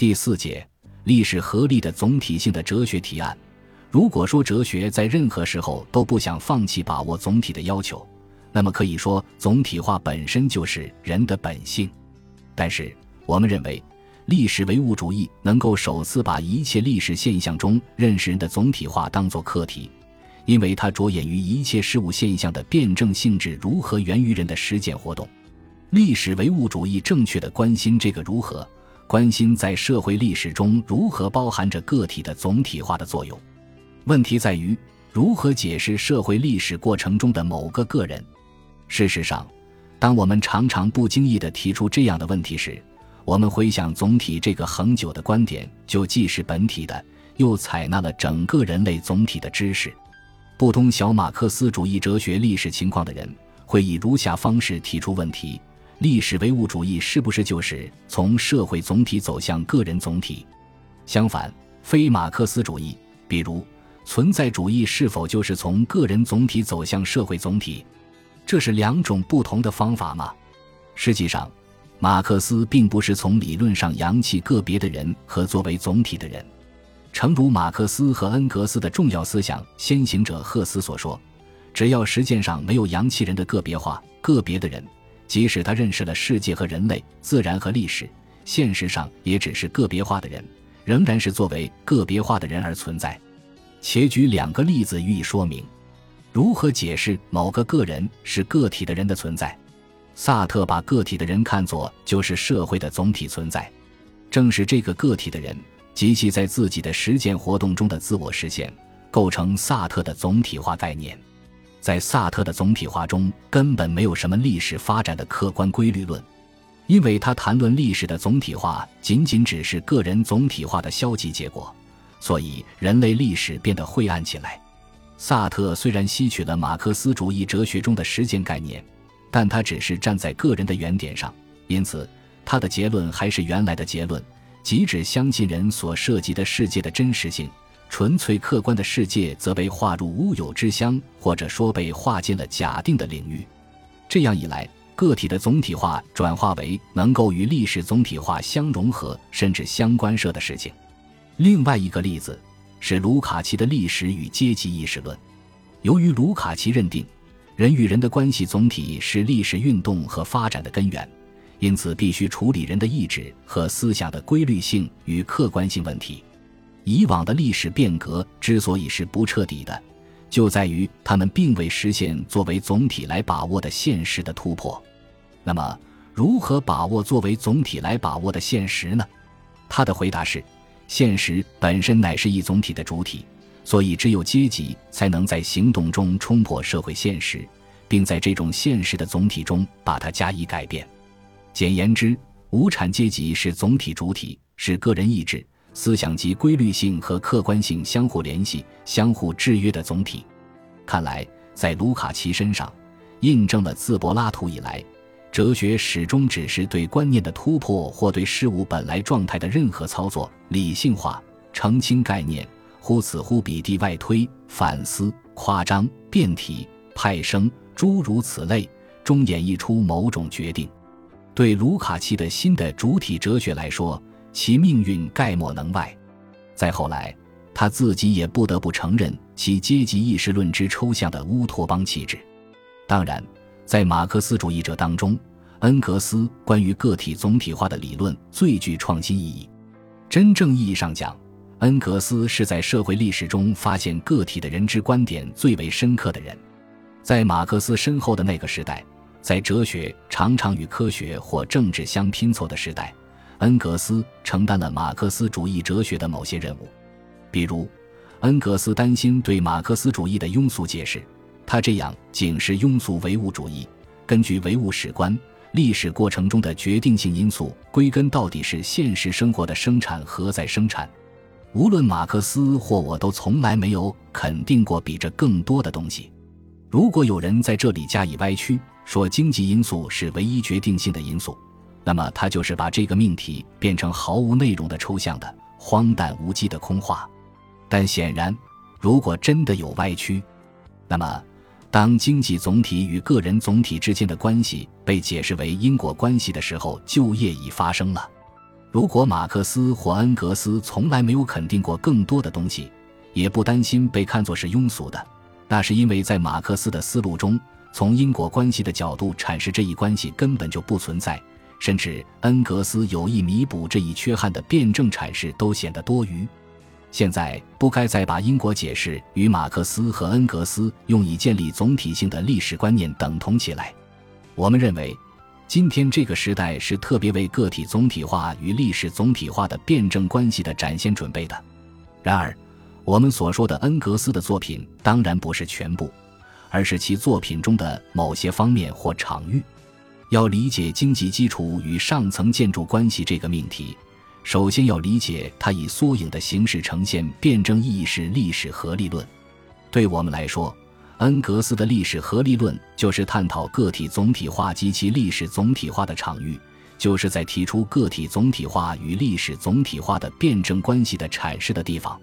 第四节，历史合力的总体性的哲学提案。如果说哲学在任何时候都不想放弃把握总体的要求，那么可以说总体化本身就是人的本性。但是，我们认为，历史唯物主义能够首次把一切历史现象中认识人的总体化当作课题，因为它着眼于一切事物现象的辩证性质如何源于人的实践活动。历史唯物主义正确的关心这个如何。关心在社会历史中如何包含着个体的总体化的作用，问题在于如何解释社会历史过程中的某个个人。事实上，当我们常常不经意地提出这样的问题时，我们回想总体这个恒久的观点，就既是本体的，又采纳了整个人类总体的知识。不通小马克思主义哲学历史情况的人，会以如下方式提出问题。历史唯物主义是不是就是从社会总体走向个人总体？相反，非马克思主义，比如存在主义，是否就是从个人总体走向社会总体？这是两种不同的方法吗？实际上，马克思并不是从理论上扬弃个别的人和作为总体的人。诚如马克思和恩格斯的重要思想先行者赫斯所说：“只要实践上没有扬弃人的个别化，个别的人。”即使他认识了世界和人类、自然和历史，现实上也只是个别化的人，仍然是作为个别化的人而存在。且举两个例子予以说明，如何解释某个个人是个体的人的存在。萨特把个体的人看作就是社会的总体存在，正是这个个体的人及其在自己的实践活动中的自我实现，构成萨特的总体化概念。在萨特的总体化中，根本没有什么历史发展的客观规律论，因为他谈论历史的总体化仅仅只是个人总体化的消极结果，所以人类历史变得晦暗起来。萨特虽然吸取了马克思主义哲学中的实践概念，但他只是站在个人的原点上，因此他的结论还是原来的结论，即指相信人所涉及的世界的真实性。纯粹客观的世界则被划入乌有之乡，或者说被划进了假定的领域。这样一来，个体的总体化转化为能够与历史总体化相融合甚至相关涉的事情。另外一个例子是卢卡奇的历史与阶级意识论。由于卢卡奇认定人与人的关系总体是历史运动和发展的根源，因此必须处理人的意志和思想的规律性与客观性问题。以往的历史变革之所以是不彻底的，就在于他们并未实现作为总体来把握的现实的突破。那么，如何把握作为总体来把握的现实呢？他的回答是：现实本身乃是一总体的主体，所以只有阶级才能在行动中冲破社会现实，并在这种现实的总体中把它加以改变。简言之，无产阶级是总体主体，是个人意志。思想及规律性和客观性相互联系、相互制约的总体。看来，在卢卡奇身上，印证了自柏拉图以来，哲学始终只是对观念的突破或对事物本来状态的任何操作，理性化、澄清概念，忽此忽彼地外推、反思、夸张、变体、派生，诸如此类，终演绎出某种决定。对卢卡奇的新的主体哲学来说。其命运概莫能外。再后来，他自己也不得不承认其阶级意识论之抽象的乌托邦气质。当然，在马克思主义者当中，恩格斯关于个体总体化的理论最具创新意义。真正意义上讲，恩格斯是在社会历史中发现个体的人之观点最为深刻的人。在马克思身后的那个时代，在哲学常常与科学或政治相拼凑的时代。恩格斯承担了马克思主义哲学的某些任务，比如，恩格斯担心对马克思主义的庸俗解释，他这样警示庸俗唯物主义。根据唯物史观，历史过程中的决定性因素，归根到底是现实生活的生产和再生产。无论马克思或我都从来没有肯定过比这更多的东西。如果有人在这里加以歪曲，说经济因素是唯一决定性的因素。那么，他就是把这个命题变成毫无内容的抽象的、荒诞无稽的空话。但显然，如果真的有歪曲，那么，当经济总体与个人总体之间的关系被解释为因果关系的时候，就业已发生了。如果马克思或恩格斯从来没有肯定过更多的东西，也不担心被看作是庸俗的，那是因为在马克思的思路中，从因果关系的角度阐释这一关系根本就不存在，甚至恩格斯有意弥补这一缺憾的辩证阐释都显得多余。现在不该再把因果解释与马克思和恩格斯用以建立总体性的历史观念等同起来。我们认为。今天这个时代是特别为个体总体化与历史总体化的辩证关系的展现准备的。然而，我们所说的恩格斯的作品当然不是全部，而是其作品中的某些方面或场域。要理解经济基础与上层建筑关系这个命题，首先要理解它以缩影的形式呈现辩证意义是历史合理论。对我们来说。恩格斯的历史合理论就是探讨个体总体化及其历史总体化的场域，就是在提出个体总体化与历史总体化的辩证关系的阐释的地方，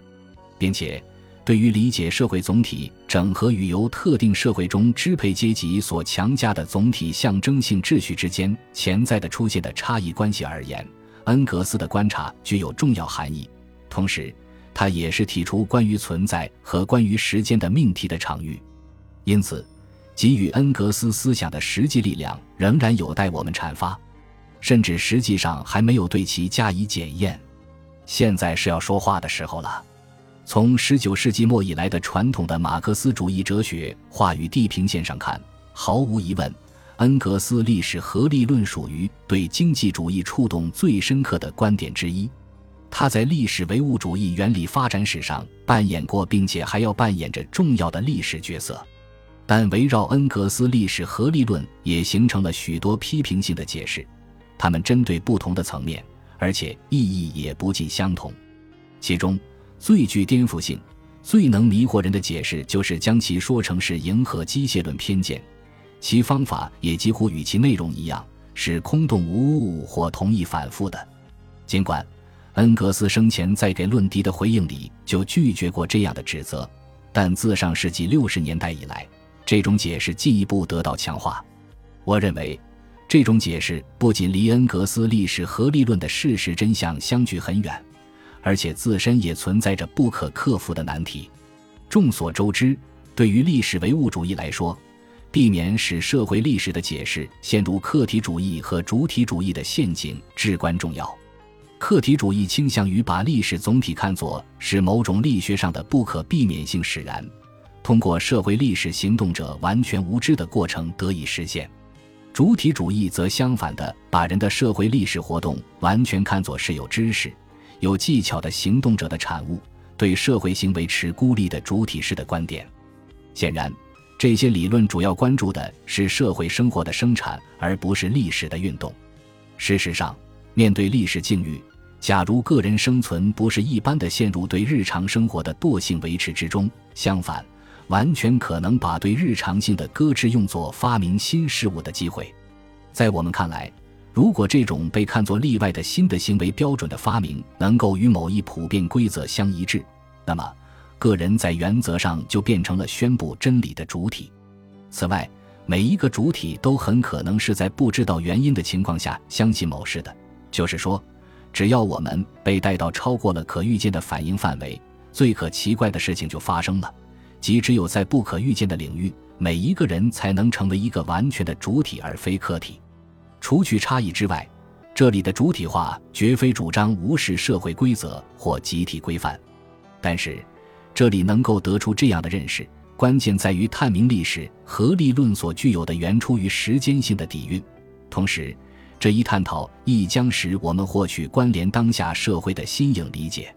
并且对于理解社会总体整合与由特定社会中支配阶级所强加的总体象征性秩序之间潜在的出现的差异关系而言，恩格斯的观察具有重要含义。同时，他也是提出关于存在和关于时间的命题的场域。因此，给予恩格斯思想的实际力量仍然有待我们阐发，甚至实际上还没有对其加以检验。现在是要说话的时候了。从十九世纪末以来的传统的马克思主义哲学话语地平线上看，毫无疑问，恩格斯历史合理论属于对经济主义触动最深刻的观点之一。他在历史唯物主义原理发展史上扮演过，并且还要扮演着重要的历史角色。但围绕恩格斯历史合理论也形成了许多批评性的解释，它们针对不同的层面，而且意义也不尽相同。其中最具颠覆性、最能迷惑人的解释，就是将其说成是迎合机械论偏见，其方法也几乎与其内容一样，是空洞无物或同意反复的。尽管恩格斯生前在给论敌的回应里就拒绝过这样的指责，但自上世纪六十年代以来，这种解释进一步得到强化。我认为，这种解释不仅离恩格斯历史合理论的事实真相相距很远，而且自身也存在着不可克服的难题。众所周知，对于历史唯物主义来说，避免使社会历史的解释陷入客体主义和主体主义的陷阱至关重要。客体主义倾向于把历史总体看作是某种力学上的不可避免性使然。通过社会历史行动者完全无知的过程得以实现，主体主义则相反的把人的社会历史活动完全看作是有知识、有技巧的行动者的产物，对社会行为持孤立的主体式的观点。显然，这些理论主要关注的是社会生活的生产，而不是历史的运动。事实上，面对历史境遇，假如个人生存不是一般的陷入对日常生活的惰性维持之中，相反。完全可能把对日常性的搁置用作发明新事物的机会。在我们看来，如果这种被看作例外的新的行为标准的发明能够与某一普遍规则相一致，那么个人在原则上就变成了宣布真理的主体。此外，每一个主体都很可能是在不知道原因的情况下相信某事的。就是说，只要我们被带到超过了可预见的反应范围，最可奇怪的事情就发生了。即只有在不可预见的领域，每一个人才能成为一个完全的主体而非客体。除去差异之外，这里的主体化绝非主张无视社会规则或集体规范。但是，这里能够得出这样的认识，关键在于探明历史合理论所具有的原出于时间性的底蕴。同时，这一探讨亦将使我们获取关联当下社会的新颖理解。